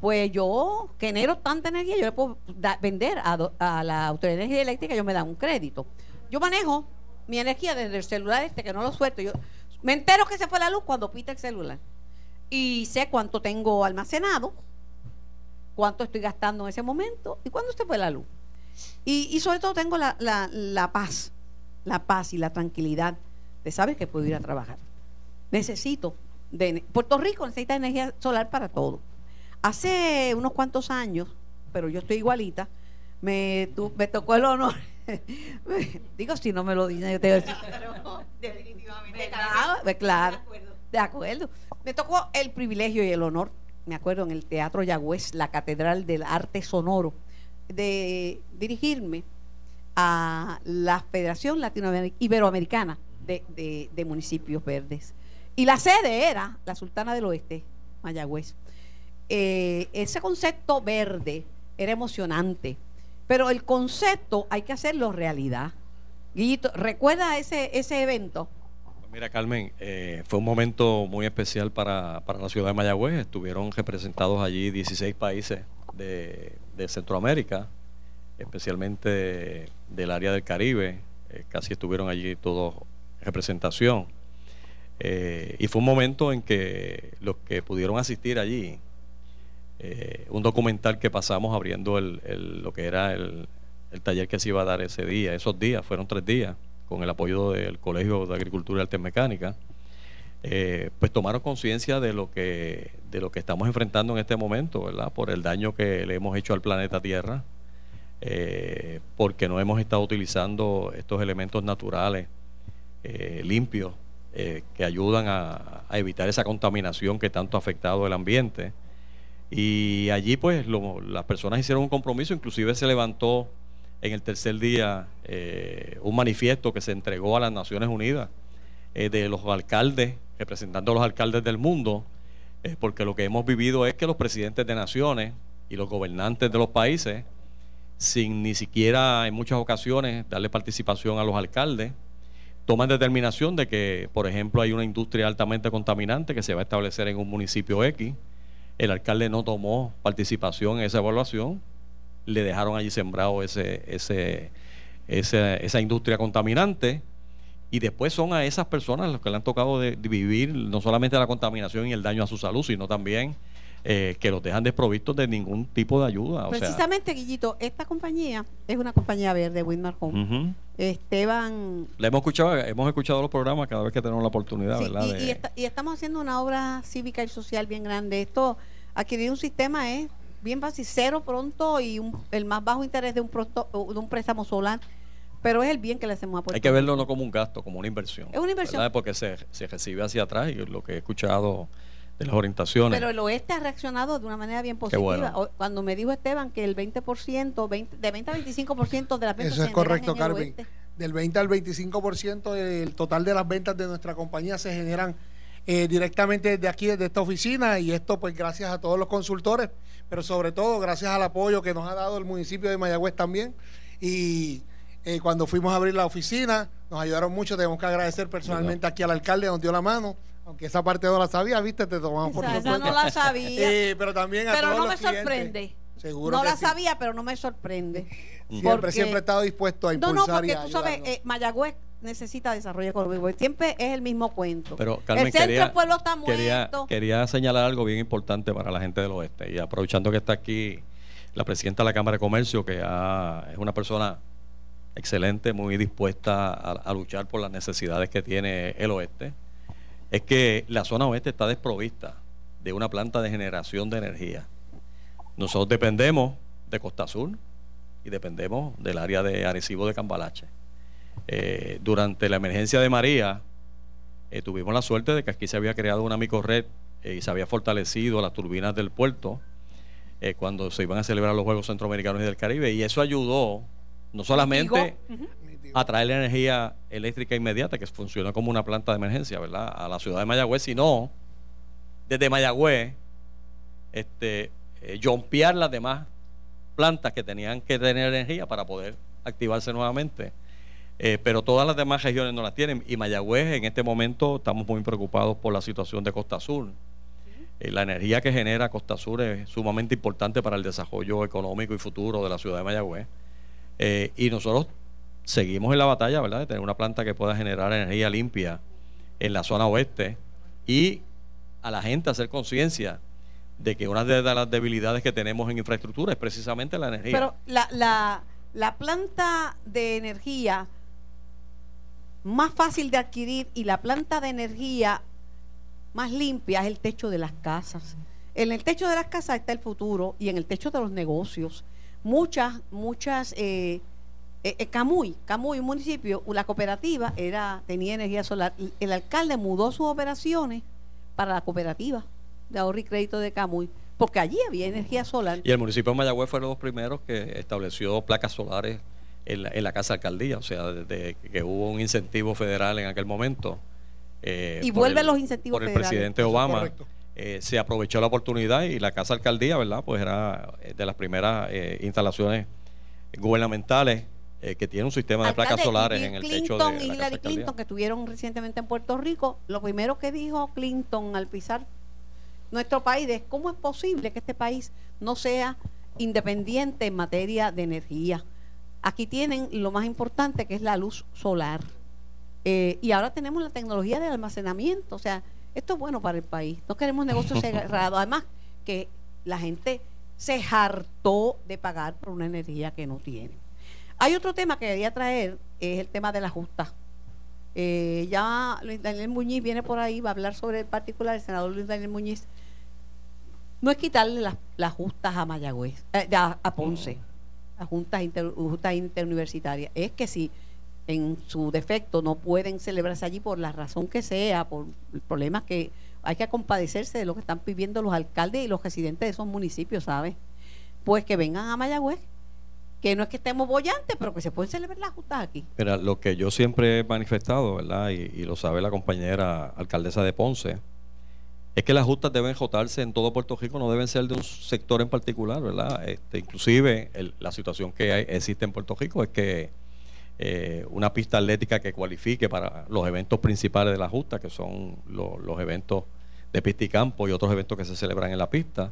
Pues yo genero tanta energía, yo le puedo vender a la Autoridad de Energía Eléctrica, yo me dan un crédito. Yo manejo mi energía desde el celular este, que no lo suelto. Yo me entero que se fue la luz cuando pita el celular. Y sé cuánto tengo almacenado, cuánto estoy gastando en ese momento y cuándo se fue la luz. Y, y sobre todo tengo la, la- la paz, la paz y la tranquilidad de saber que puedo ir a trabajar. Necesito, de, Puerto Rico necesita energía solar para todo. Hace unos cuantos años, pero yo estoy igualita, me, tu- me tocó el honor. [LAUGHS] Digo, si no me lo dicen, yo te voy a decir. [LAUGHS] Definitivamente. ¿Verdad? Claro. De acuerdo. Me tocó el privilegio y el honor, me acuerdo, en el Teatro Yagüez, la Catedral del Arte Sonoro, de dirigirme a la Federación Latinoamericana Iberoamericana de, de- Municipios Verdes. Y la sede era la Sultana del Oeste, Mayagüez. Eh, ese concepto verde era emocionante, pero el concepto hay que hacerlo realidad. Guillito, ¿recuerda ese, ese evento? Mira, Carmen, eh, fue un momento muy especial para, para la ciudad de Mayagüez. Estuvieron representados allí 16 países de, Centroamérica, especialmente del área del Caribe. Eh, casi estuvieron allí todos en representación. Eh, y fue un momento en que los que pudieron asistir allí, eh, un documental que pasamos abriendo el, el- lo que era el, el taller que se iba a dar ese día, esos días, fueron tres días, con el apoyo del Colegio de Agricultura y Artes Mecánicas, eh, pues tomaron conciencia de lo que de lo que estamos enfrentando en este momento, ¿verdad? Por el daño que le hemos hecho al planeta Tierra, eh, porque no hemos estado utilizando estos elementos naturales eh, limpios que ayudan a, evitar esa contaminación que tanto ha afectado el ambiente. Y allí pues las personas hicieron un compromiso, inclusive se levantó en el tercer día un manifiesto que se entregó a las Naciones Unidas de los alcaldes, representando a los alcaldes del mundo, porque lo que hemos vivido es que los presidentes de naciones y los gobernantes de los países, sin ni siquiera en muchas ocasiones darle participación a los alcaldes, toman determinación de que, por ejemplo, hay una industria altamente contaminante que se va a establecer en un municipio X. El alcalde no tomó participación en esa evaluación, le dejaron allí sembrado ese, ese, ese- esa industria contaminante y después son a esas personas los que le han tocado de, de vivir no solamente la contaminación y el daño a su salud, sino también eh, que los dejan desprovistos de ningún tipo de ayuda. O sea, Precisamente, Guillito, esta compañía es una compañía verde, Winmar Home. Esteban Le hemos escuchado, hemos escuchado los programas cada vez que tenemos la oportunidad, Sí, ¿verdad? y, de- y esta- y estamos haciendo una obra cívica y social bien grande. Esto, adquirir un sistema es bien fácil, cero pronto y un- el más bajo interés de un, pronto, de un préstamo solar, pero es el bien que le hacemos a Puerto Hay que verlo no como un gasto, como una inversión. Es una inversión. ¿verdad? Porque se, se recibe hacia atrás y lo que he escuchado de las orientaciones. Pero el oeste ha reaccionado de una manera bien positiva. bueno. Cuando me dijo Esteban que el 20%, 20 de 20 a 25% de las ventas Eso es correcto, Carmen. Del 20 al 25% del total de las ventas de nuestra compañía se generan eh, directamente desde aquí, desde esta oficina, y esto pues gracias a todos los consultores, pero sobre todo gracias al apoyo que nos ha dado el municipio de Mayagüez también. Y eh, cuando fuimos a abrir la oficina, nos ayudaron mucho, tenemos que agradecer personalmente aquí al alcalde, nos dio la mano. Aunque esa parte no la sabía, viste, te tomamos por Esa- no la sabía. [LAUGHS] Eh, pero también a Pero todos no los me clientes. sorprende. Seguro no la sí. sabía, pero no me sorprende. Siempre, Porque- siempre he estado dispuesto a No, impulsar no, porque y a tú sabes, eh, Mayagüez necesita desarrollo económico. porque Siempre es el mismo cuento. Pero Carmen, el centro quería, del pueblo está quería, muerto. quería señalar algo bien importante para la gente del oeste. Y aprovechando que está aquí la presidenta de la Cámara de Comercio, que ha- es una persona excelente, muy dispuesta a, luchar por las necesidades que tiene el oeste, es que la zona oeste está desprovista de una planta de generación de energía. Nosotros dependemos de Costa Sur y dependemos del área de Arecibo de Cambalache. Eh, durante la emergencia de María, eh, tuvimos la suerte de que aquí se había creado una microred eh, y se había fortalecido las turbinas del puerto eh, cuando se iban a celebrar los Juegos Centroamericanos y del Caribe. Y eso ayudó no solamente a traer la energía eléctrica inmediata, que funciona como una planta de emergencia, ¿verdad? A la ciudad de Mayagüez, sino desde Mayagüez, este, eh, jompear las demás plantas que tenían que tener energía para poder activarse nuevamente. Eh, pero todas las demás regiones no las tienen. Y Mayagüez, en este momento, estamos muy preocupados por la situación de Costa Sur. Eh, la energía que genera Costa Sur es sumamente importante para el desarrollo económico y futuro de la ciudad de Mayagüez. Eh, y nosotros seguimos en la batalla, ¿verdad?, de tener una planta que pueda generar energía limpia en la zona oeste y a la gente hacer conciencia de que una de las debilidades que tenemos en infraestructura es precisamente la energía. Pero la, la, la planta de energía más fácil de adquirir y la planta de energía más limpia es el techo de las casas. En el techo de las casas está el futuro y en el techo de los negocios. Muchas, muchas, eh, eh, eh, Camuy, Camuy, un municipio, la cooperativa era, tenía energía solar. El alcalde mudó sus operaciones para la cooperativa de ahorro y crédito de Camuy, porque allí había energía solar. Y el municipio de Mayagüez fue uno de los primeros que estableció placas solares en la, en la casa alcaldía, o sea, desde que hubo un incentivo federal en aquel momento. eh, Y vuelven el- los incentivos Por el federales. presidente Obama. correcto. Eh, se aprovechó la oportunidad y la casa alcaldía, ¿verdad? Pues era eh, de las primeras eh, instalaciones gubernamentales eh, que tiene un sistema de placas solares en el Clinton techo de la y casa Hillary. Clinton que estuvieron recientemente en Puerto Rico, lo primero que dijo Clinton al pisar nuestro país es cómo es posible que este país no sea independiente en materia de energía. Aquí tienen lo más importante que es la luz solar. Eh, y ahora tenemos la tecnología de almacenamiento. O sea, esto es bueno para el país. No queremos negocios [LAUGHS] cerrados. Además, que la gente se hartó de pagar por una energía que no tiene. Hay otro tema que quería traer, es el tema de la justa. Eh, ya Luis Daniel Muñiz viene por ahí, va a hablar sobre el particular, el senador Luis Daniel Muñiz. No es quitarle las, las justas a Mayagüez, eh, a, a Ponce, a juntas, inter- justas interuniversitarias. Es que si en su defecto no pueden celebrarse allí por la razón que sea, por problemas que hay que compadecerse de lo que están viviendo los alcaldes y los residentes de esos municipios, ¿sabes? Pues que vengan a Mayagüez, que no es que estemos bollantes, pero que se pueden celebrar las justas aquí. Mira, lo que yo siempre he manifestado, ¿verdad? Y, lo sabe la compañera alcaldesa de Ponce, es que las justas deben jotarse en todo Puerto Rico, no deben ser de un sector en particular, ¿verdad? Este, inclusive la situación que hay- existe en Puerto Rico es que eh, una pista atlética que cualifique para los eventos principales de la justa, que son lo- los eventos de pista y campo y otros eventos que se celebran en la pista,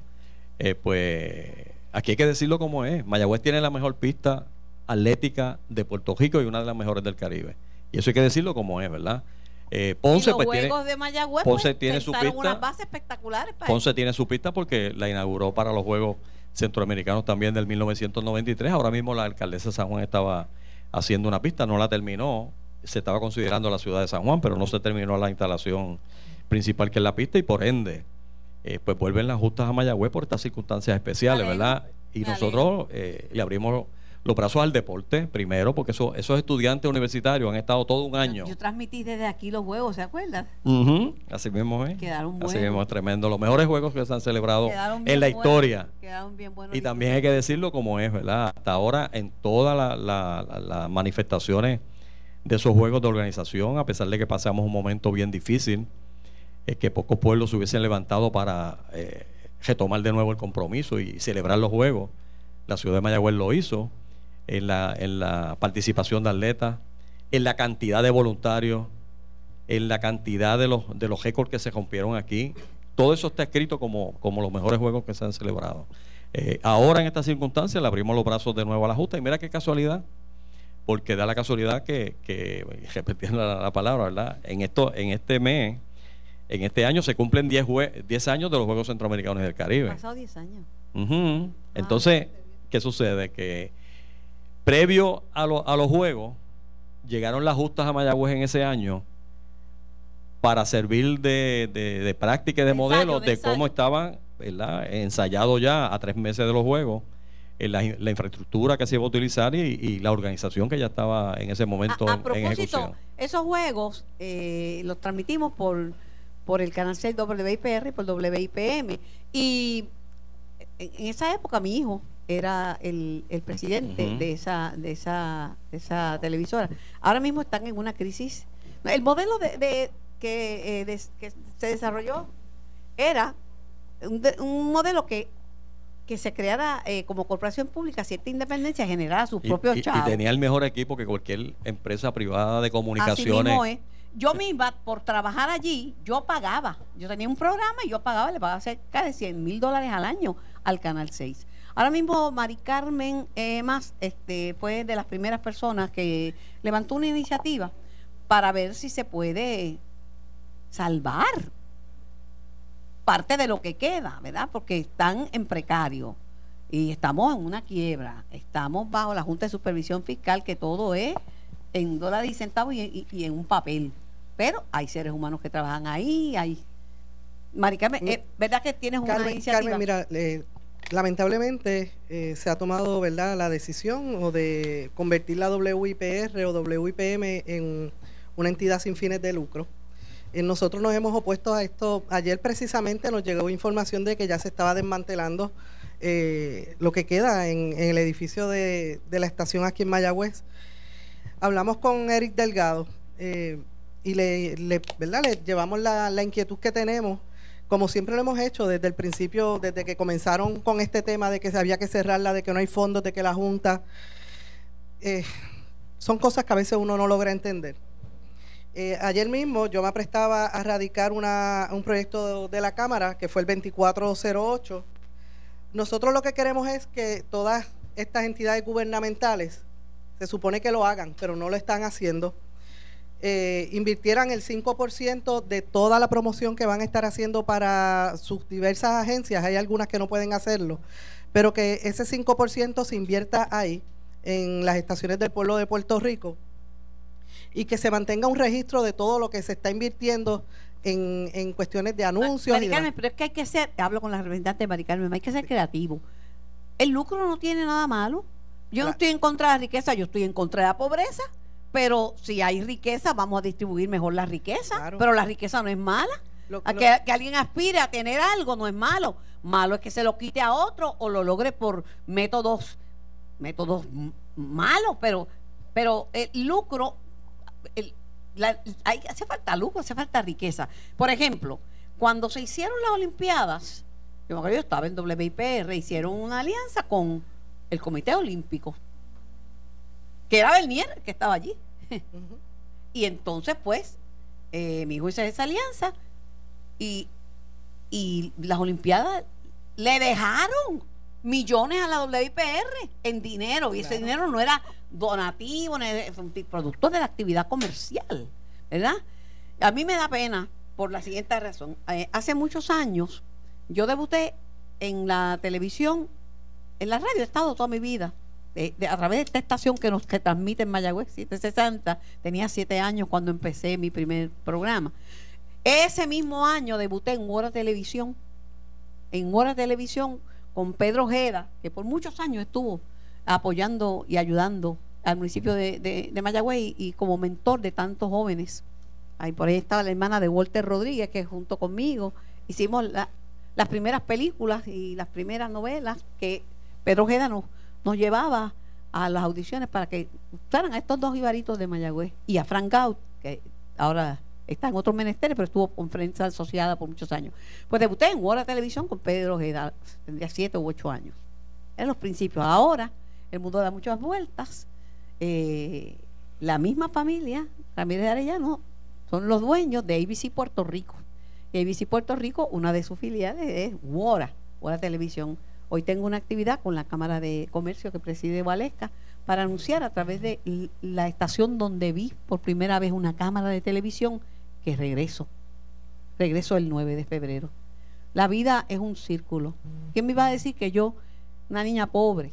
eh, pues aquí hay que decirlo como es. Mayagüez tiene la mejor pista atlética de Puerto Rico y una de las mejores del Caribe. Y eso hay que decirlo como es, ¿verdad? Eh, Ponce pues tiene... de Mayagüez Ponce pues, tiene su pista. unas bases espectaculares para Ponce tiene su pista porque la inauguró para los Juegos Centroamericanos también del 1993. Ahora mismo la alcaldesa de San Juan estaba haciendo una pista, no la terminó. Se estaba considerando la ciudad de San Juan, pero no se terminó la instalación principal que es la pista y por ende, eh, pues vuelven las justas a Mayagüez por estas circunstancias especiales, ¿verdad? Y nosotros eh, le abrimos los brazos al deporte primero, porque eso- esos estudiantes universitarios han estado todo un año. Yo transmití desde aquí los juegos, ¿se acuerdan? Así mismo es. Quedaron Así buenos. mismo es tremendo. Los mejores juegos que se han celebrado en la historia. quedaron bien buenos Y también hay que decirlo como es, ¿verdad? Hasta ahora en todas la- la- la- las manifestaciones de esos juegos de organización, a pesar de que pasamos un momento bien difícil, es que pocos pueblos se hubiesen levantado para eh, retomar de nuevo el compromiso y celebrar los juegos. La ciudad de Mayagüez lo hizo en la, en la participación de atletas, en la cantidad de voluntarios, en la cantidad de los, de los récords que se rompieron aquí. Todo eso está escrito como, como los mejores juegos que se han celebrado. Eh, ahora en estas circunstancias le abrimos los brazos de nuevo a la justa y mira qué casualidad, porque da la casualidad que, que [LAUGHS] repitiendo la, la palabra, ¿verdad? En, esto, en este mes, en este año se cumplen 10, jue- 10 años de los Juegos Centroamericanos y del Caribe. pasado 10 años. Ujú. Entonces, ¿qué sucede? Que previo a, lo- a los juegos, llegaron las justas a Mayagüez en ese año para servir de, de- de práctica y de, modelo de de, ensayo. cómo estaban ¿verdad? ensayados ya a tres meses de los juegos, en la, la infraestructura que se iba a utilizar y, y la organización que ya estaba en ese momento A, a en- en propósito, ejecución. esos juegos eh, los transmitimos por, por el canal 6 WIPR y por WIPM. Y en, en esa época mi hijo era el, el presidente de, esa, de, esa, de esa televisora. Ahora mismo están en una crisis. El modelo de, de- que, eh, que se desarrolló era un, de- un modelo que que se creara eh, como corporación pública cierta independencia, generara sus Y, propios y- tenía el mejor equipo que cualquier empresa privada de Así comunicaciones. mismo es. Yo misma, por trabajar allí, yo pagaba. Yo tenía un programa y yo pagaba, le pagaba cerca de 100 mil dólares al año al Canal 6. Ahora mismo, Mari Carmen eh, Más este, fue de las primeras personas que levantó una iniciativa para ver si se puede salvar parte de lo que queda, ¿verdad? Porque están en precario y estamos en una quiebra. Estamos bajo la Junta de Supervisión Fiscal, que todo es en dólares y centavos y, y- y en un papel. Pero hay seres humanos que trabajan ahí, hay... Mari Carmen, eh, ¿verdad que tienes una iniciativa? Carmen, mira, eh, lamentablemente eh, se ha tomado la decisión o de convertir la WIPR o WIPM en una entidad sin fines de lucro. Eh, nosotros nos hemos opuesto a esto. Ayer precisamente nos llegó información de que ya se estaba desmantelando eh, lo que queda en, el edificio de, la estación aquí en Mayagüez. Hablamos con Eric Delgado y le, llevamos la inquietud que tenemos como siempre lo hemos hecho desde el principio, desde que comenzaron con este tema de que había que cerrarla, de que no hay fondos, de que la Junta, eh, son cosas que a veces uno no logra entender. Eh, ayer mismo yo me prestaba a radicar un proyecto de la Cámara, que fue el 2408. Nosotros lo que queremos es que todas estas entidades gubernamentales, se supone que lo hagan, pero no lo están haciendo, eh, invirtieran el 5% de toda la promoción que van a estar haciendo para sus diversas agencias, hay algunas que no pueden hacerlo, pero que ese 5% se invierta ahí, en las estaciones del pueblo de Puerto Rico, y que se mantenga un registro de todo lo que se está invirtiendo en, en cuestiones de anuncios. Mari Carmen, pero es que hay que ser, hablo con la representante de Mari Carmen, hay que ser creativo. El lucro no tiene nada malo. Yo no estoy en contra de la riqueza, yo estoy en contra de la pobreza, pero si hay riqueza, vamos a distribuir mejor la riqueza. Claro. Pero la riqueza no es mala. Lo- A lo- que, alguien aspire a tener algo no es malo. Malo es que se lo quite a otro o lo logre por métodos métodos malos, pero pero el lucro el- la- hay- hace falta lucro, hace falta riqueza. Por ejemplo, cuando se hicieron las Olimpiadas, yo me acuerdo, yo estaba en WIPR, hicieron una alianza con el Comité Olímpico. Que era Bernier que estaba allí. [LAUGHS] y entonces, pues, eh, mi hijo hizo esa alianza y, y las Olimpiadas le dejaron millones a la WIPR en dinero y ese dinero no era donativo, un producto de la actividad comercial, ¿verdad? A mí me da pena por la siguiente razón. Eh, hace muchos años yo debuté en la televisión, en la radio he estado toda mi vida. A través de esta estación que nos que transmite en Mayagüez 760, tenía siete años cuando empecé mi primer programa. Ese mismo año debuté en Hora Televisión, en Hora Televisión con Pedro Ojeda, que por muchos años estuvo apoyando y ayudando al municipio de, de, Mayagüez y, y como mentor de tantos jóvenes. Ahí por ahí estaba la hermana de Walter Rodríguez, que junto conmigo hicimos la- las primeras películas y las primeras novelas que Pedro Ojeda nos, nos llevaba a las audiciones para que usaran a estos dos ibaritos de Mayagüez y a Frank Gaut, que ahora está en otros menesteres, pero estuvo con prensa asociada por muchos años. Pues debuté en Hora Televisión con Pedro Ojeda, tendría siete u ocho años. En los principios. Ahora el mundo da muchas vueltas. Eh, la misma familia, Ramírez de Arellano, son los dueños de ABC Puerto Rico. Y ABC Puerto Rico, una de sus filiales es Wora, Wora Televisión. Hoy tengo una actividad con la Cámara de Comercio que preside Valesca para anunciar a través de la estación donde vi por primera vez una cámara de televisión que regreso. Regreso el 9 de febrero. La vida es un círculo. ¿Quién me iba a decir que yo, una niña pobre,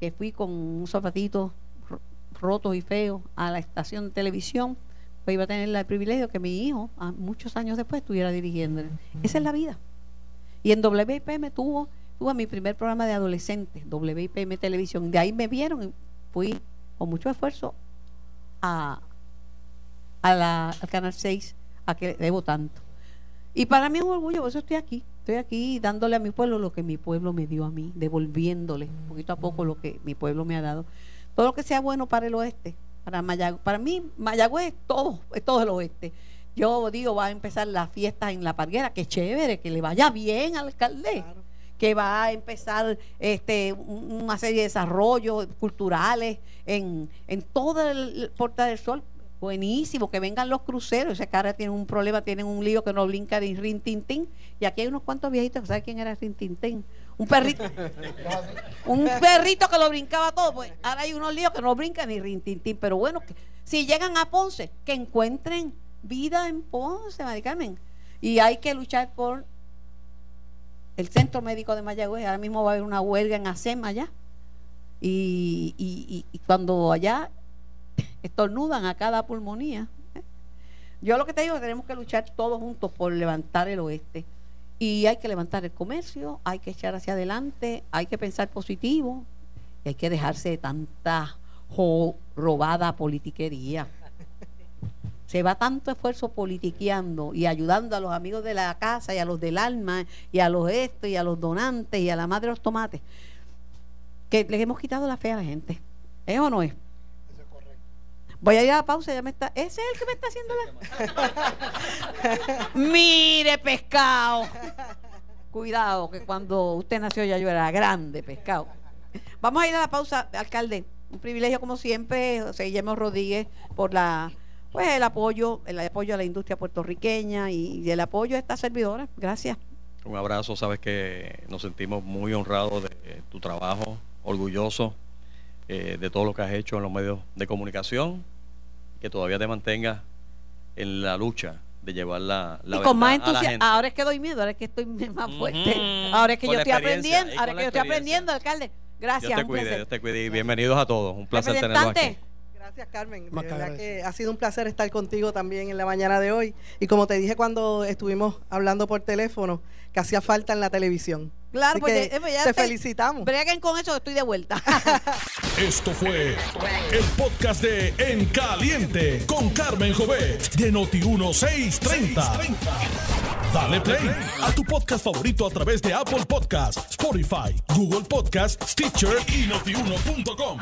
que fui con un zapatito ro- rotos y feos a la estación de televisión, pues iba a tener el privilegio que mi hijo, muchos años después, estuviera dirigiendo. Esa es la vida. Y en WIPM tuvo, tuve mi primer programa de adolescentes, WIPM Televisión. De ahí me vieron y fui con mucho esfuerzo a, al Canal 6, a que debo tanto. Y para mí es un orgullo, por eso estoy aquí. Estoy aquí dándole a mi pueblo lo que mi pueblo me dio a mí, devolviéndole poquito a poco lo que mi pueblo me ha dado. Todo lo que sea bueno para el oeste, para Mayagüez. Para mí, Mayagüez es todo, es todo el oeste. Yo digo, va a empezar las fiestas en La Parguera, que chévere, que le vaya bien al alcalde Claro. Que va a empezar este un- una serie de desarrollos culturales en, en todo el Porta del Sol. Buenísimo, que vengan los cruceros. Ese cara tiene un problema, tienen un lío que no brinca ni rin tin. Y aquí hay unos cuantos viejitos que saben quién era rin tin. Un perrito, [LAUGHS] un perrito que lo brincaba todo. Pues ahora hay unos líos que no brincan ni rin tin. Pero bueno, que, si llegan a Ponce, que encuentren vida en Ponce, Mari Carmen. Y hay que luchar por el Centro Médico de Mayagüez. Ahora mismo va a haber una huelga en ASEM allá. Y, y- cuando allá estornudan a cada pulmonía. ¿eh? Yo lo que te digo es que tenemos que luchar todos juntos por levantar el oeste. Y hay que levantar el comercio, hay que echar hacia adelante, hay que pensar positivo, y hay que dejarse de tanta robada politiquería. Se va tanto esfuerzo politiqueando y ayudando a los amigos de la casa y a los del alma y a los esto y a los donantes y a la madre de los tomates que les hemos quitado la fe a la gente. ¿Es o no es? Voy a ir a la pausa, ya me está. Ese es el que me está haciendo la. [LAUGHS] Mire, pescado. Cuidado, que cuando usted nació ya yo era grande, pescado. Vamos a ir a la pausa, alcalde. Un privilegio como siempre, José Guillermo Rodríguez, por la pues el apoyo, el apoyo a la industria puertorriqueña y, el apoyo a esta servidora. Gracias. Un abrazo, sabes que nos sentimos muy honrados de eh, tu trabajo, orgullosos eh, de todo lo que has hecho en los medios de comunicación, que todavía te mantengas en la lucha de llevar la, la y con más verdad entusiasmo. Ahora es que doy miedo, ahora es que estoy [LAUGHS] más fuerte. Ahora es que yo estoy aprendiendo, y ahora es que yo estoy aprendiendo, alcalde. Gracias. Dios te cuide. Dios te cuide y bienvenidos a todos. Un placer tenerlos aquí. Gracias, Carmen. De que verdad agradecido. que ha sido un placer estar contigo también en la mañana de hoy. Y como te dije cuando estuvimos hablando por teléfono, que hacía falta en la televisión. Claro, Así pues, que eh, pues ya te estoy- felicitamos. Breguen con eso, estoy de vuelta. [LAUGHS] Esto fue el podcast de En Caliente con Carmen Jovet de Noti1630. Dale play a tu podcast favorito a través de Apple Podcasts, Spotify, Google Podcasts, Stitcher y notiuno.com.